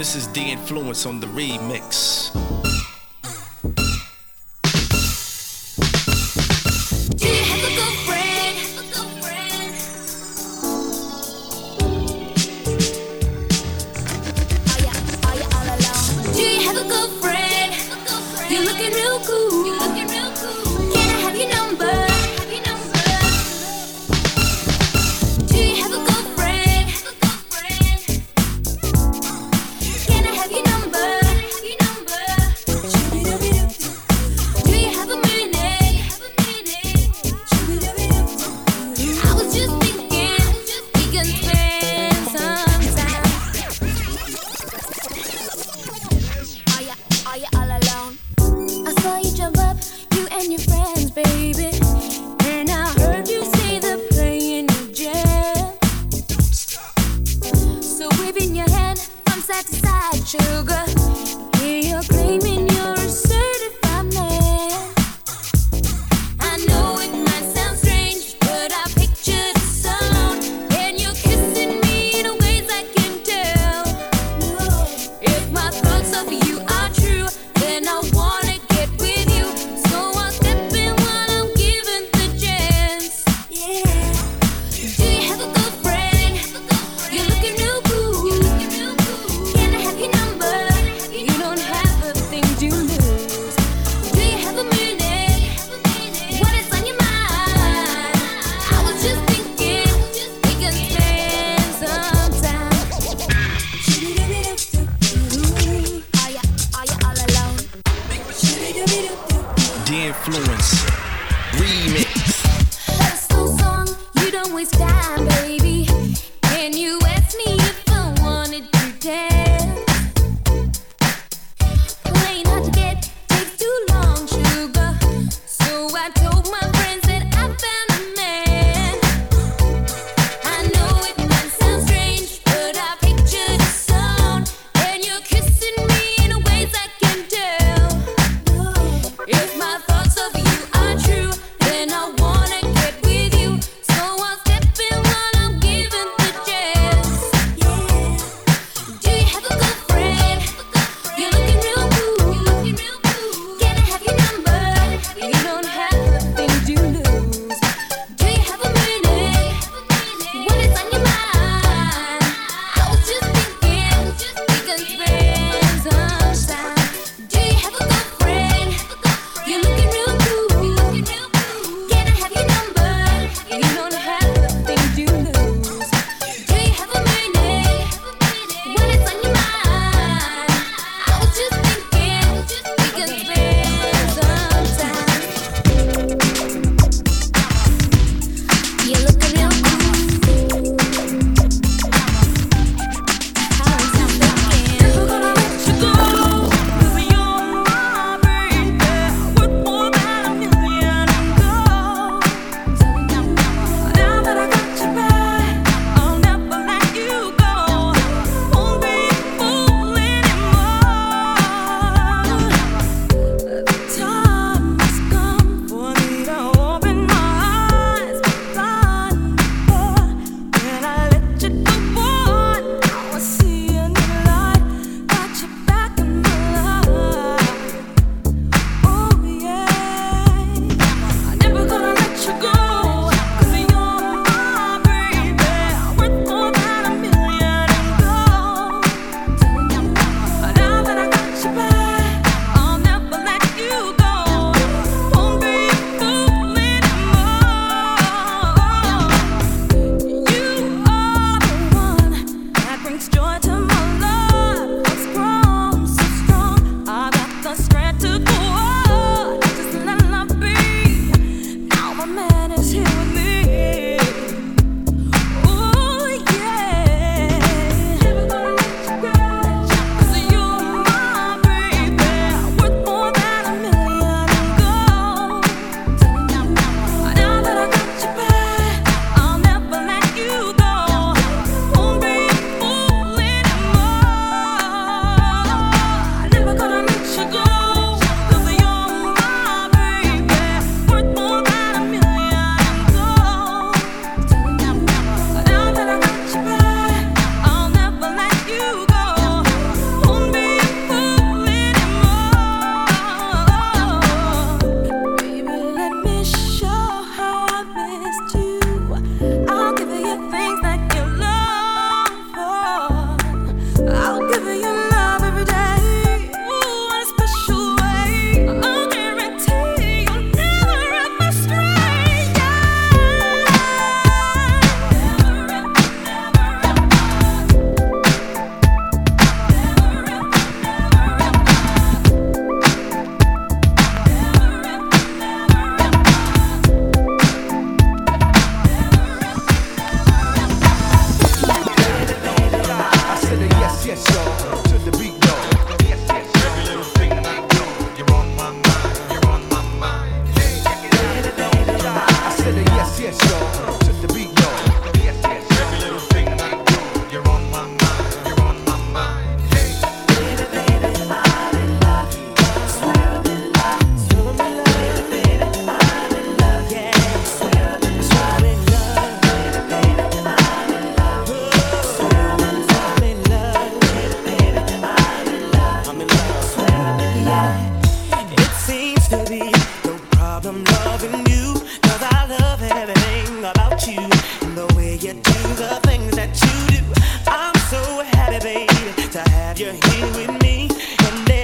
This is the influence on the remix. sugar. time, baby. Can you ask me? with me. And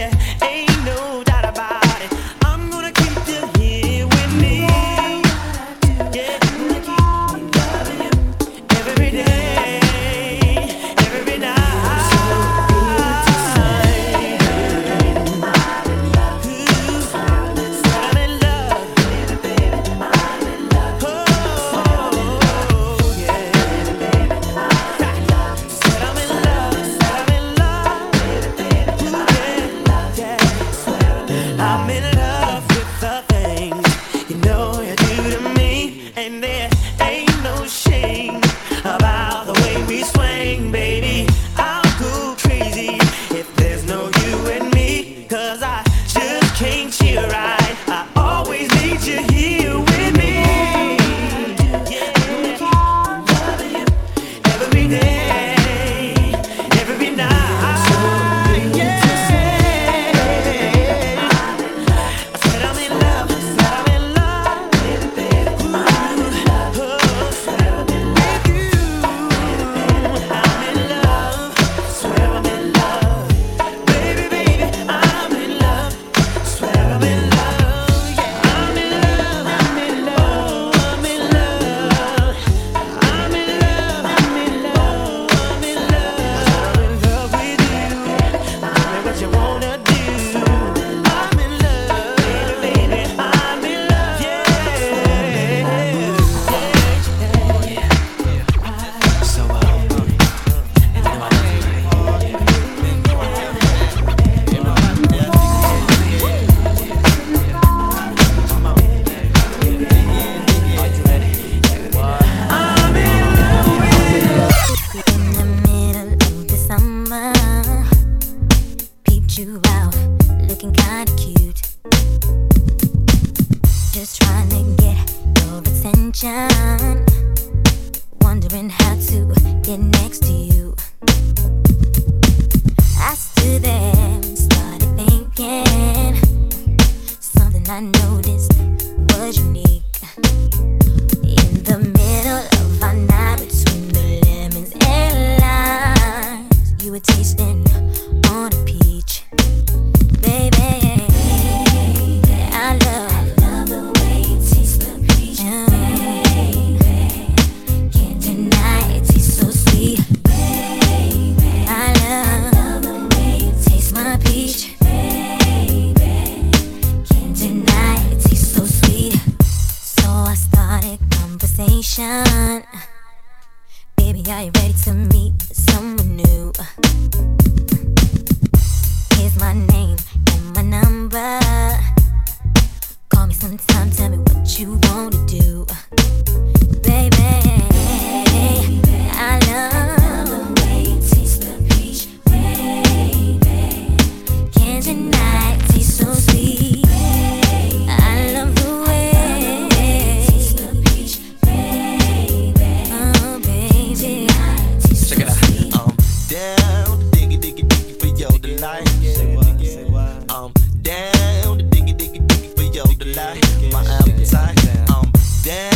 not cute. Just trying to get your attention. Wondering how to get next to you. down.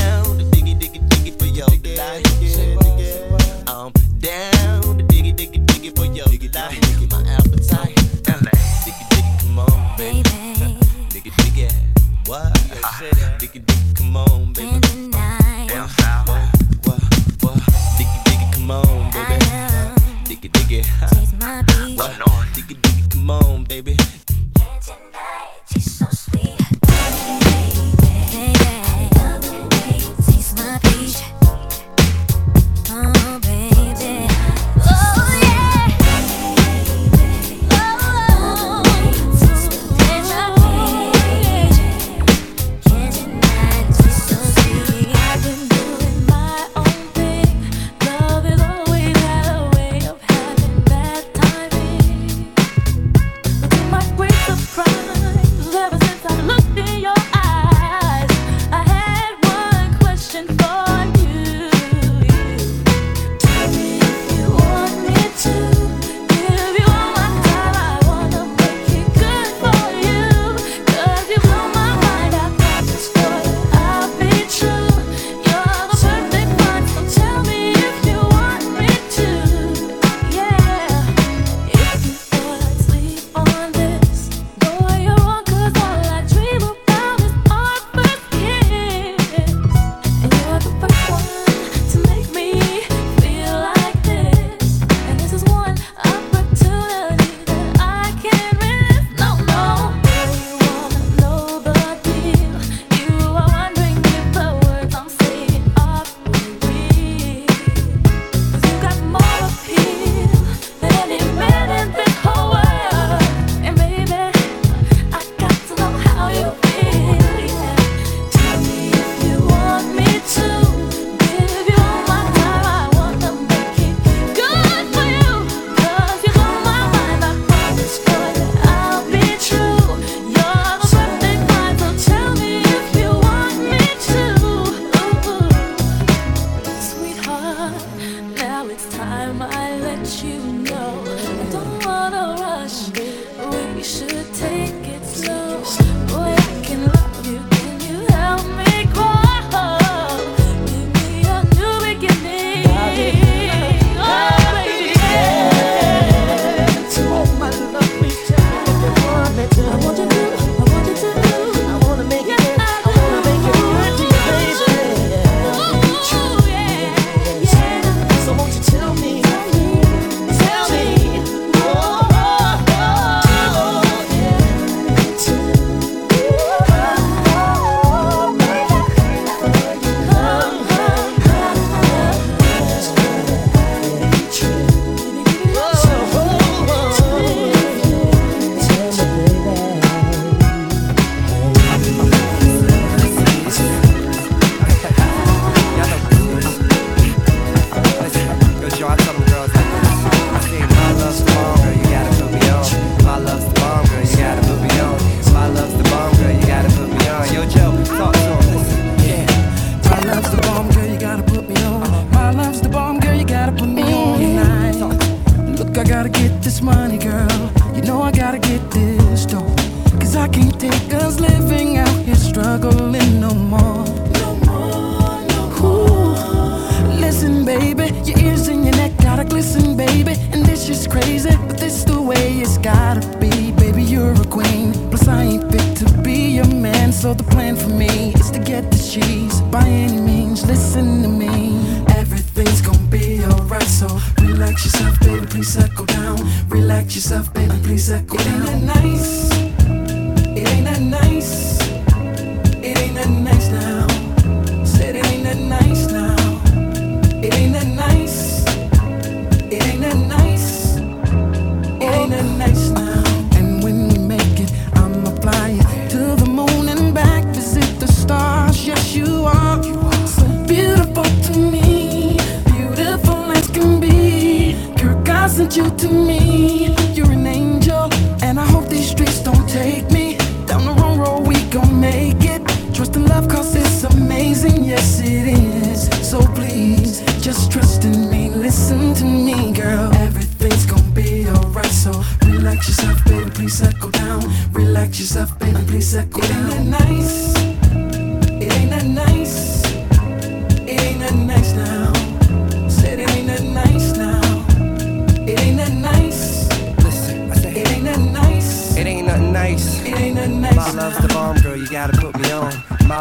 please settle down. Relax yourself, baby, please settle down. Isn't it nice?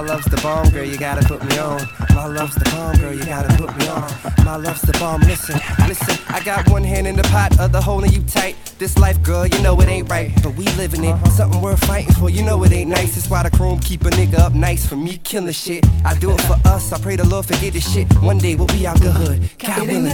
love's the bomb, girl, you gotta put me on. My love's the bomb, girl, you gotta put me on. My love's the bomb, listen, listen. I got one hand in the pot, other holding you tight. This life, girl, you know it ain't right, but we living it. Uh-huh. Something worth fighting for, you know it ain't nice. That's why the chrome keep a nigga up nice for me, killing shit. I do it for us, I pray the Lord forget this shit. One day we'll be out the hood, God willing.